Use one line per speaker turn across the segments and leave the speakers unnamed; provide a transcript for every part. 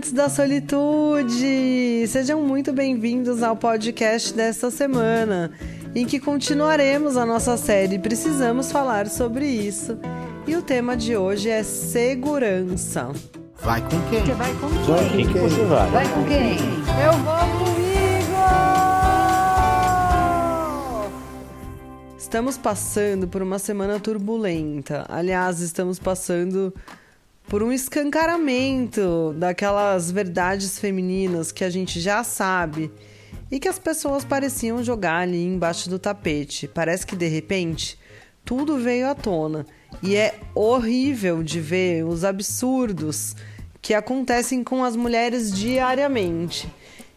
amantes da solitude! Sejam muito bem-vindos ao podcast desta semana, em que continuaremos a nossa série Precisamos Falar sobre Isso. E o tema de hoje é segurança.
Vai com quem?
Você vai com quem?
Vai com quem que você vai?
Vai com quem?
Eu vou comigo! Estamos passando por uma semana turbulenta. Aliás, estamos passando por um escancaramento daquelas verdades femininas que a gente já sabe e que as pessoas pareciam jogar ali embaixo do tapete. Parece que de repente tudo veio à tona e é horrível de ver os absurdos que acontecem com as mulheres diariamente.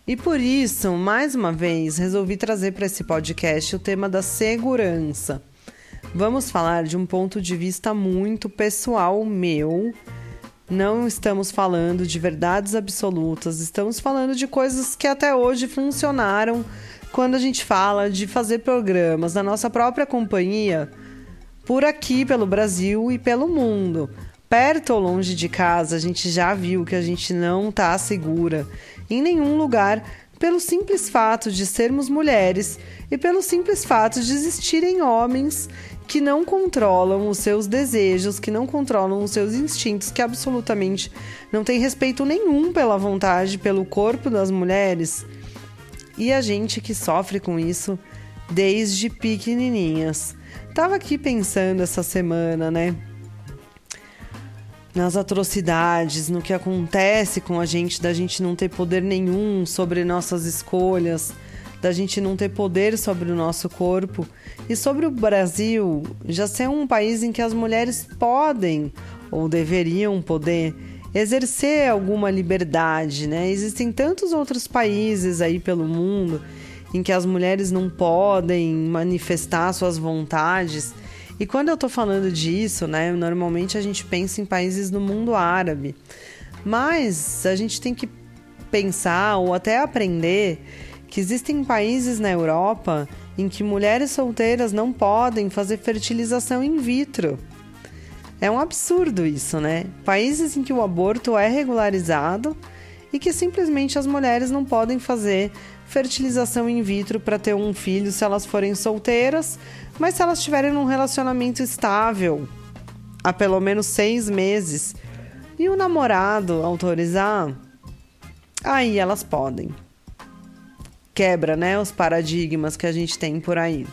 E por isso, mais uma vez, resolvi trazer para esse podcast o tema da segurança. Vamos falar de um ponto de vista muito pessoal meu. Não estamos falando de verdades absolutas, estamos falando de coisas que até hoje funcionaram quando a gente fala de fazer programas na nossa própria companhia por aqui, pelo Brasil e pelo mundo. Perto ou longe de casa, a gente já viu que a gente não está segura em nenhum lugar pelo simples fato de sermos mulheres e pelo simples fato de existirem homens que não controlam os seus desejos, que não controlam os seus instintos, que absolutamente não têm respeito nenhum pela vontade, pelo corpo das mulheres. E a gente que sofre com isso desde pequenininhas. Tava aqui pensando essa semana, né? nas atrocidades, no que acontece com a gente, da gente não ter poder nenhum sobre nossas escolhas, da gente não ter poder sobre o nosso corpo. E sobre o Brasil, já ser um país em que as mulheres podem ou deveriam poder exercer alguma liberdade, né? Existem tantos outros países aí pelo mundo em que as mulheres não podem manifestar suas vontades e quando eu tô falando disso, né, normalmente a gente pensa em países do mundo árabe. Mas a gente tem que pensar ou até aprender que existem países na Europa em que mulheres solteiras não podem fazer fertilização in vitro. É um absurdo isso, né? Países em que o aborto é regularizado e que simplesmente as mulheres não podem fazer fertilização in vitro para ter um filho se elas forem solteiras, mas se elas estiverem num relacionamento estável há pelo menos seis meses e o namorado autorizar, aí elas podem. Quebra, né, os paradigmas que a gente tem por aí.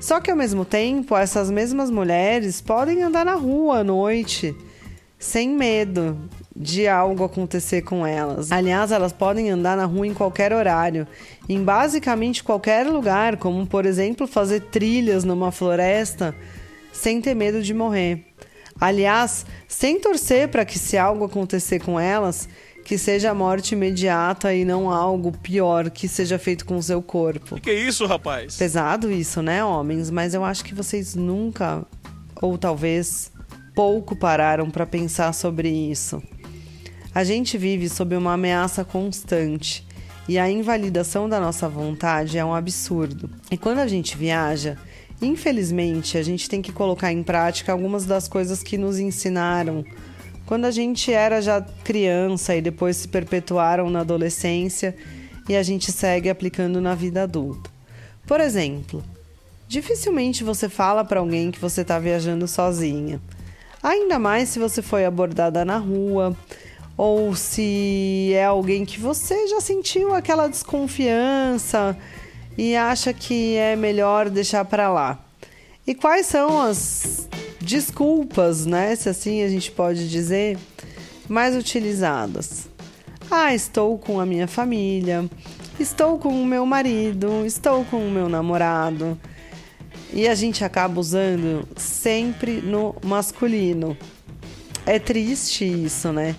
Só que ao mesmo tempo, essas mesmas mulheres podem andar na rua à noite sem medo de algo acontecer com elas. Aliás, elas podem andar na rua em qualquer horário, em basicamente qualquer lugar, como por exemplo fazer trilhas numa floresta sem ter medo de morrer. Aliás, sem torcer para que se algo acontecer com elas, que seja a morte imediata e não algo pior que seja feito com o seu corpo.
Que, que é isso, rapaz?
Pesado isso, né, homens? Mas eu acho que vocês nunca, ou talvez pouco, pararam para pensar sobre isso. A gente vive sob uma ameaça constante e a invalidação da nossa vontade é um absurdo. E quando a gente viaja, infelizmente, a gente tem que colocar em prática algumas das coisas que nos ensinaram quando a gente era já criança e depois se perpetuaram na adolescência e a gente segue aplicando na vida adulta. Por exemplo, dificilmente você fala para alguém que você está viajando sozinha. Ainda mais se você foi abordada na rua, ou se é alguém que você já sentiu aquela desconfiança e acha que é melhor deixar para lá. E quais são as desculpas, né, se assim a gente pode dizer, mais utilizadas? Ah, estou com a minha família, estou com o meu marido, estou com o meu namorado. E a gente acaba usando sempre no masculino. É triste isso, né?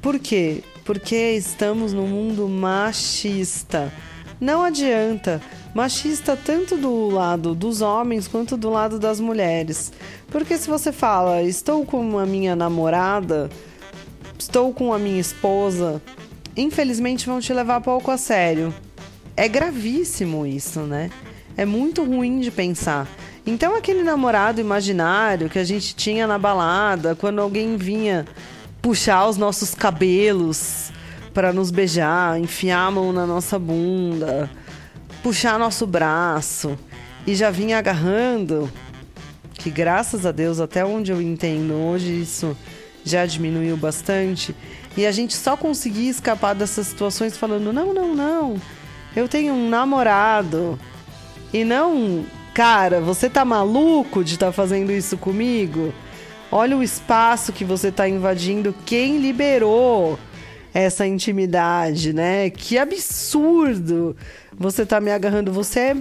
Por quê? Porque estamos num mundo machista. Não adianta. Machista tanto do lado dos homens quanto do lado das mulheres. Porque se você fala, estou com a minha namorada, estou com a minha esposa, infelizmente vão te levar pouco a sério. É gravíssimo isso, né? É muito ruim de pensar. Então, aquele namorado imaginário que a gente tinha na balada, quando alguém vinha puxar os nossos cabelos para nos beijar, enfiar a mão na nossa bunda, puxar nosso braço e já vinha agarrando, que graças a Deus, até onde eu entendo hoje, isso já diminuiu bastante. E a gente só conseguia escapar dessas situações falando: não, não, não, eu tenho um namorado. E não, cara, você tá maluco de estar tá fazendo isso comigo? Olha o espaço que você tá invadindo. Quem liberou? Essa intimidade, né? Que absurdo! Você tá me agarrando, você é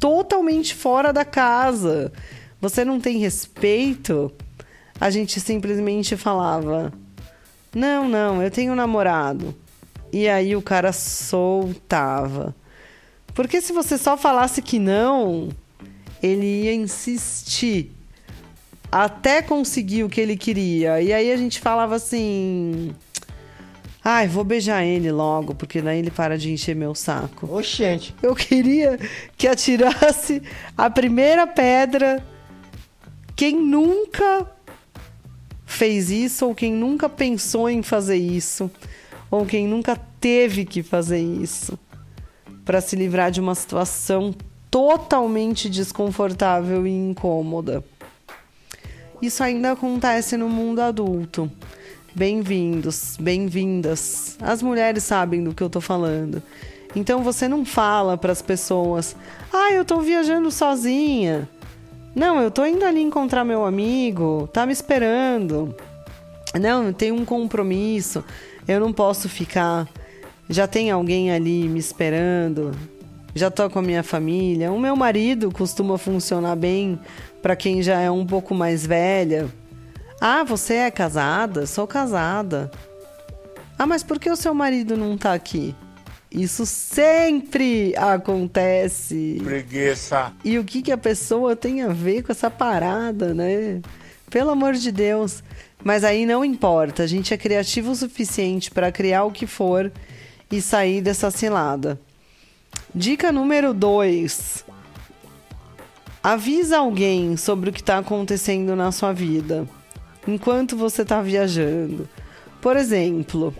totalmente fora da casa. Você não tem respeito? A gente simplesmente falava: "Não, não, eu tenho um namorado". E aí o cara soltava. Porque se você só falasse que não, ele ia insistir até conseguir o que ele queria. E aí a gente falava assim: Ai, vou beijar ele logo, porque daí ele para de encher meu saco.
Oxente.
Eu queria que atirasse a primeira pedra quem nunca fez isso, ou quem nunca pensou em fazer isso, ou quem nunca teve que fazer isso, para se livrar de uma situação totalmente desconfortável e incômoda. Isso ainda acontece no mundo adulto. Bem-vindos, bem-vindas. As mulheres sabem do que eu tô falando. Então você não fala para as pessoas: "Ah, eu tô viajando sozinha". Não, eu tô indo ali encontrar meu amigo, tá me esperando. Não, eu tenho um compromisso. Eu não posso ficar. Já tem alguém ali me esperando. Já tô com a minha família. O meu marido costuma funcionar bem para quem já é um pouco mais velha. Ah, você é casada? Sou casada. Ah, mas por que o seu marido não tá aqui? Isso sempre acontece.
Preguiça.
E o que, que a pessoa tem a ver com essa parada, né? Pelo amor de Deus. Mas aí não importa, a gente é criativo o suficiente para criar o que for e sair dessa cilada. Dica número 2. Avisa alguém sobre o que está acontecendo na sua vida enquanto você está viajando. Por exemplo,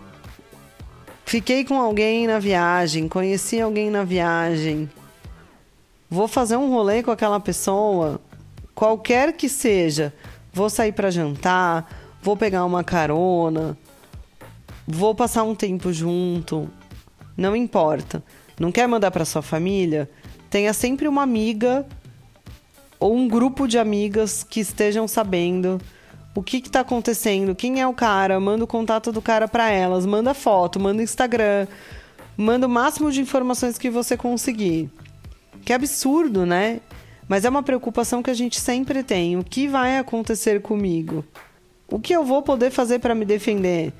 fiquei com alguém na viagem, conheci alguém na viagem, vou fazer um rolê com aquela pessoa, qualquer que seja, vou sair para jantar, vou pegar uma carona, vou passar um tempo junto, não importa. Não quer mandar para sua família? Tenha sempre uma amiga ou um grupo de amigas que estejam sabendo o que está acontecendo, quem é o cara, manda o contato do cara para elas, manda foto, manda Instagram, manda o máximo de informações que você conseguir. Que absurdo, né? Mas é uma preocupação que a gente sempre tem. O que vai acontecer comigo? O que eu vou poder fazer para me defender?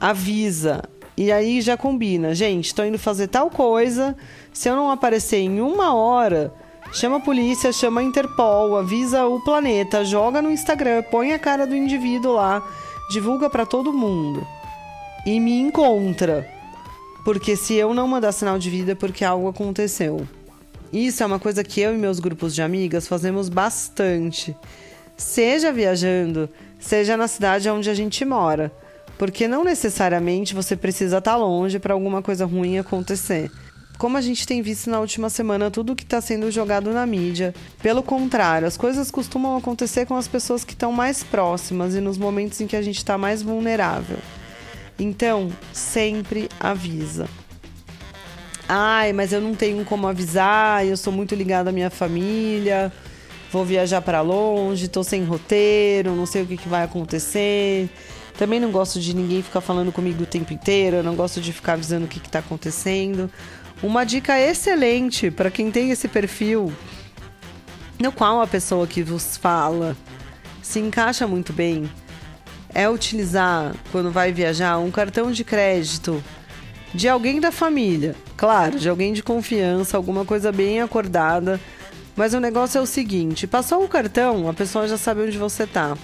Avisa. E aí já combina. Gente, estou indo fazer tal coisa. Se eu não aparecer em uma hora, Chama a polícia, chama a Interpol, avisa o planeta, joga no Instagram, põe a cara do indivíduo lá, divulga para todo mundo. E me encontra. Porque se eu não mandar sinal de vida é porque algo aconteceu. Isso é uma coisa que eu e meus grupos de amigas fazemos bastante. Seja viajando, seja na cidade onde a gente mora. Porque não necessariamente você precisa estar longe para alguma coisa ruim acontecer como a gente tem visto na última semana, tudo que está sendo jogado na mídia. Pelo contrário, as coisas costumam acontecer com as pessoas que estão mais próximas e nos momentos em que a gente está mais vulnerável. Então, sempre avisa. Ai, mas eu não tenho como avisar, eu sou muito ligada à minha família, vou viajar para longe, tô sem roteiro, não sei o que, que vai acontecer. Também não gosto de ninguém ficar falando comigo o tempo inteiro, eu não gosto de ficar avisando o que está acontecendo. Uma dica excelente para quem tem esse perfil, no qual a pessoa que vos fala se encaixa muito bem, é utilizar, quando vai viajar, um cartão de crédito de alguém da família. Claro, de alguém de confiança, alguma coisa bem acordada. Mas o negócio é o seguinte: passou o cartão, a pessoa já sabe onde você tá.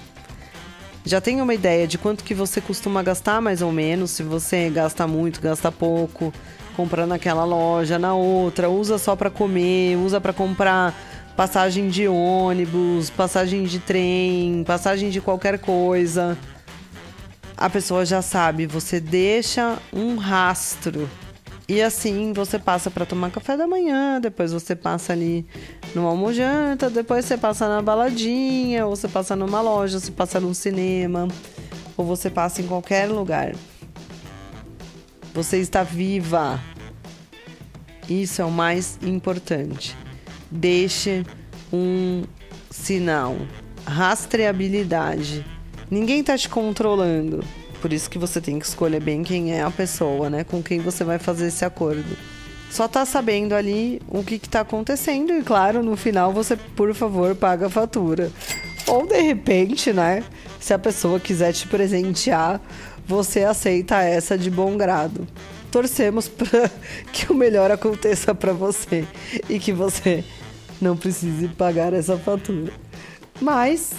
Já tem uma ideia de quanto que você costuma gastar, mais ou menos, se você gasta muito, gasta pouco comprar naquela loja, na outra, usa só para comer, usa para comprar passagem de ônibus, passagem de trem, passagem de qualquer coisa. a pessoa já sabe, você deixa um rastro. E assim você passa para tomar café da manhã, depois você passa ali no almojanta, depois você passa na baladinha, ou você passa numa loja, você passa num cinema, ou você passa em qualquer lugar. Você está viva. Isso é o mais importante. Deixe um sinal. Rastreabilidade. Ninguém está te controlando. Por isso que você tem que escolher bem quem é a pessoa, né? Com quem você vai fazer esse acordo. Só tá sabendo ali o que, está acontecendo e, claro, no final você, por favor, paga a fatura. Ou de repente, né? Se a pessoa quiser te presentear, você aceita essa de bom grado. Torcemos para que o melhor aconteça para você e que você não precise pagar essa fatura. Mas,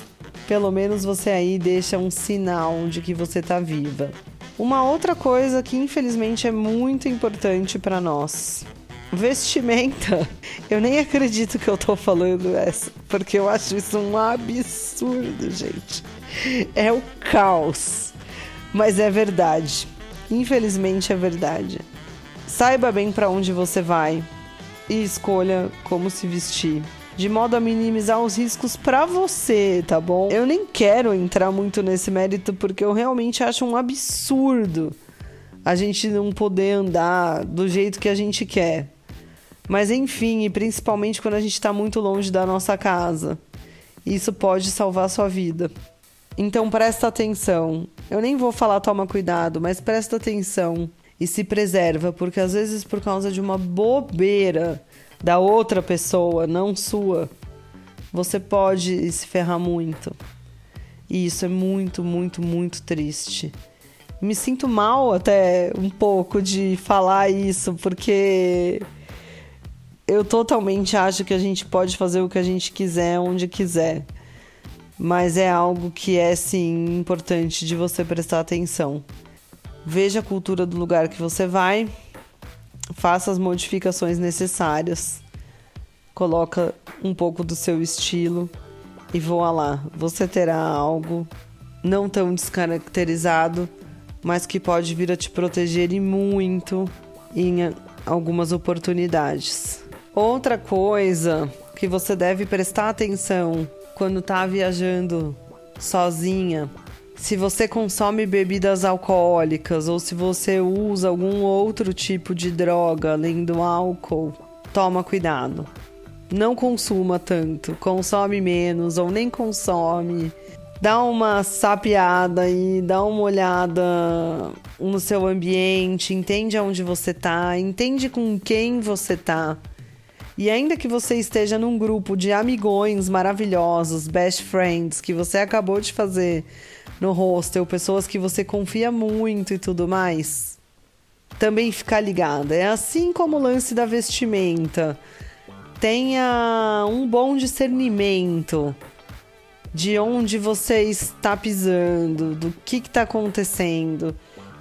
pelo menos você aí deixa um sinal de que você está viva. Uma outra coisa que infelizmente é muito importante para nós. Vestimenta. Eu nem acredito que eu tô falando essa, porque eu acho isso um absurdo, gente. É o caos. Mas é verdade. Infelizmente é verdade. Saiba bem para onde você vai e escolha como se vestir. De modo a minimizar os riscos para você, tá bom? Eu nem quero entrar muito nesse mérito porque eu realmente acho um absurdo a gente não poder andar do jeito que a gente quer. Mas enfim, e principalmente quando a gente está muito longe da nossa casa. Isso pode salvar sua vida. Então presta atenção. Eu nem vou falar toma cuidado, mas presta atenção e se preserva, porque às vezes por causa de uma bobeira da outra pessoa, não sua, você pode se ferrar muito. E isso é muito, muito, muito triste. Me sinto mal até um pouco de falar isso, porque eu totalmente acho que a gente pode fazer o que a gente quiser, onde quiser mas é algo que é sim importante de você prestar atenção. Veja a cultura do lugar que você vai, faça as modificações necessárias, coloca um pouco do seu estilo e voa lá. Você terá algo não tão descaracterizado, mas que pode vir a te proteger e muito em algumas oportunidades. Outra coisa que você deve prestar atenção quando tá viajando sozinha, se você consome bebidas alcoólicas ou se você usa algum outro tipo de droga além do álcool, toma cuidado. Não consuma tanto, consome menos ou nem consome. Dá uma sapeada e dá uma olhada no seu ambiente, entende aonde você tá, entende com quem você tá. E ainda que você esteja num grupo de amigões maravilhosos, best friends, que você acabou de fazer no hostel, pessoas que você confia muito e tudo mais, também ficar ligada. É assim como o lance da vestimenta. Tenha um bom discernimento de onde você está pisando, do que está acontecendo,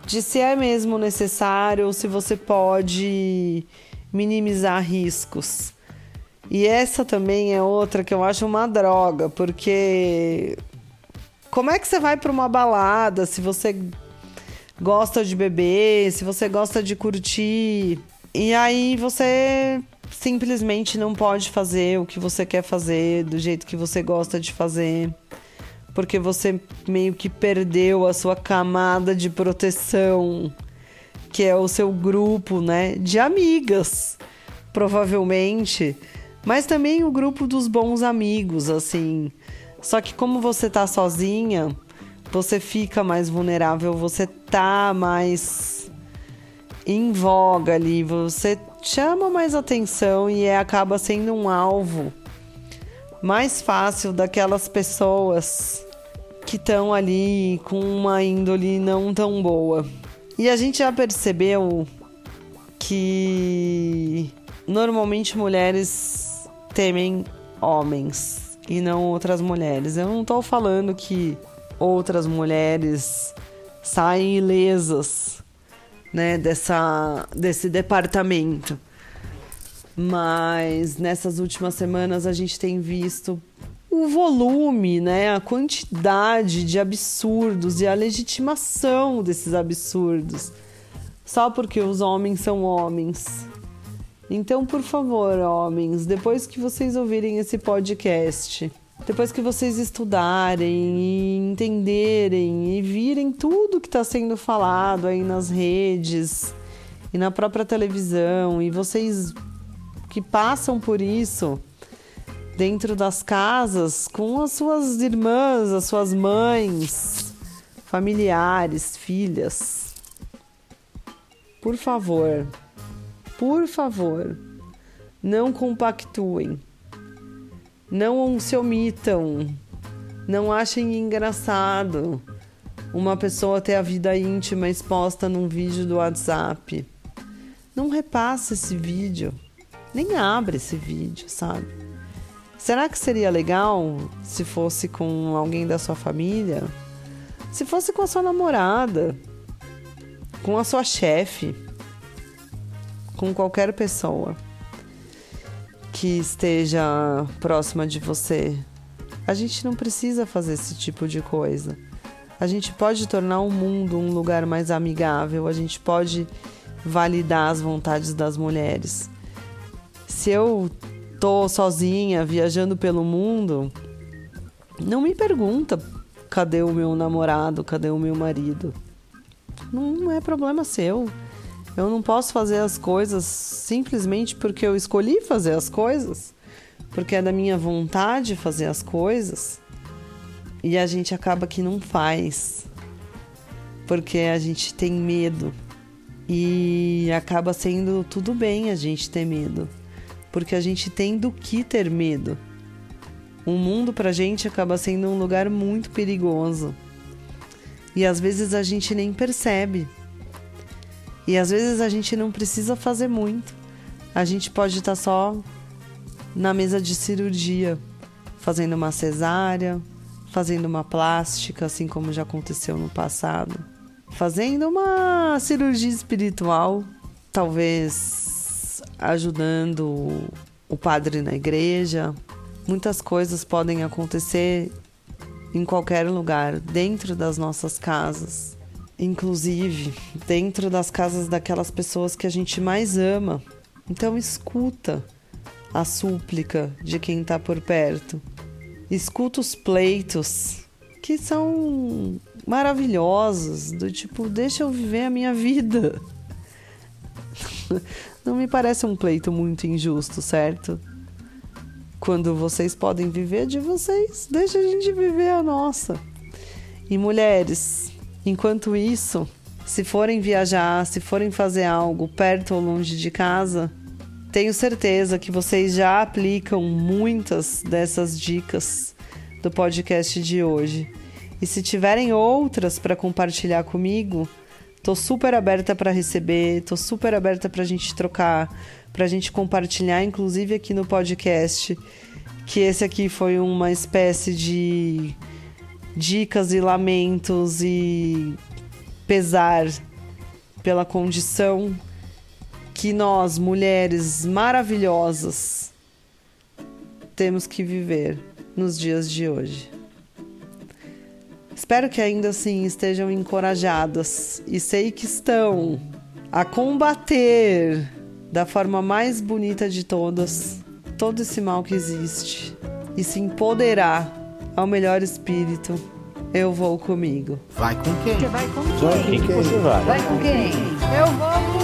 de se é mesmo necessário ou se você pode minimizar riscos. E essa também é outra que eu acho uma droga, porque como é que você vai para uma balada se você gosta de beber, se você gosta de curtir, e aí você simplesmente não pode fazer o que você quer fazer do jeito que você gosta de fazer, porque você meio que perdeu a sua camada de proteção que é o seu grupo, né, de amigas, provavelmente, mas também o grupo dos bons amigos, assim. Só que como você tá sozinha, você fica mais vulnerável, você tá mais em voga ali, você chama mais atenção e é, acaba sendo um alvo mais fácil daquelas pessoas que estão ali com uma índole não tão boa. E a gente já percebeu que normalmente mulheres temem homens e não outras mulheres. Eu não estou falando que outras mulheres saem ilesas, né, dessa desse departamento. Mas nessas últimas semanas a gente tem visto o volume, né, a quantidade de absurdos e a legitimação desses absurdos, só porque os homens são homens. Então, por favor, homens, depois que vocês ouvirem esse podcast, depois que vocês estudarem e entenderem e virem tudo que está sendo falado aí nas redes e na própria televisão, e vocês que passam por isso dentro das casas com as suas irmãs, as suas mães, familiares, filhas. Por favor, por favor, não compactuem não se omitam. Não achem engraçado uma pessoa ter a vida íntima exposta num vídeo do WhatsApp. Não repasse esse vídeo. Nem abre esse vídeo, sabe? Será que seria legal se fosse com alguém da sua família? Se fosse com a sua namorada? Com a sua chefe? Com qualquer pessoa? que esteja próxima de você. A gente não precisa fazer esse tipo de coisa. A gente pode tornar o mundo um lugar mais amigável, a gente pode validar as vontades das mulheres. Se eu tô sozinha viajando pelo mundo, não me pergunta cadê o meu namorado, cadê o meu marido. Não é problema seu. Eu não posso fazer as coisas simplesmente porque eu escolhi fazer as coisas, porque é da minha vontade fazer as coisas. E a gente acaba que não faz, porque a gente tem medo. E acaba sendo tudo bem a gente ter medo, porque a gente tem do que ter medo. O mundo pra gente acaba sendo um lugar muito perigoso. E às vezes a gente nem percebe. E às vezes a gente não precisa fazer muito. A gente pode estar só na mesa de cirurgia, fazendo uma cesárea, fazendo uma plástica, assim como já aconteceu no passado, fazendo uma cirurgia espiritual, talvez ajudando o padre na igreja. Muitas coisas podem acontecer em qualquer lugar, dentro das nossas casas inclusive dentro das casas daquelas pessoas que a gente mais ama. Então escuta a súplica de quem está por perto. Escuta os pleitos que são maravilhosos, do tipo, deixa eu viver a minha vida. Não me parece um pleito muito injusto, certo? Quando vocês podem viver de vocês, deixa a gente viver a nossa. E mulheres, Enquanto isso, se forem viajar, se forem fazer algo perto ou longe de casa, tenho certeza que vocês já aplicam muitas dessas dicas do podcast de hoje. E se tiverem outras para compartilhar comigo, tô super aberta para receber, tô super aberta para a gente trocar, para a gente compartilhar, inclusive aqui no podcast, que esse aqui foi uma espécie de dicas e lamentos e pesar pela condição que nós, mulheres maravilhosas, temos que viver nos dias de hoje. Espero que ainda assim estejam encorajadas e sei que estão a combater da forma mais bonita de todas todo esse mal que existe e se empoderar ao melhor espírito, eu vou comigo.
Vai com quem?
Você vai com quem? Vai com quem?
Vai com quem?
Eu vou com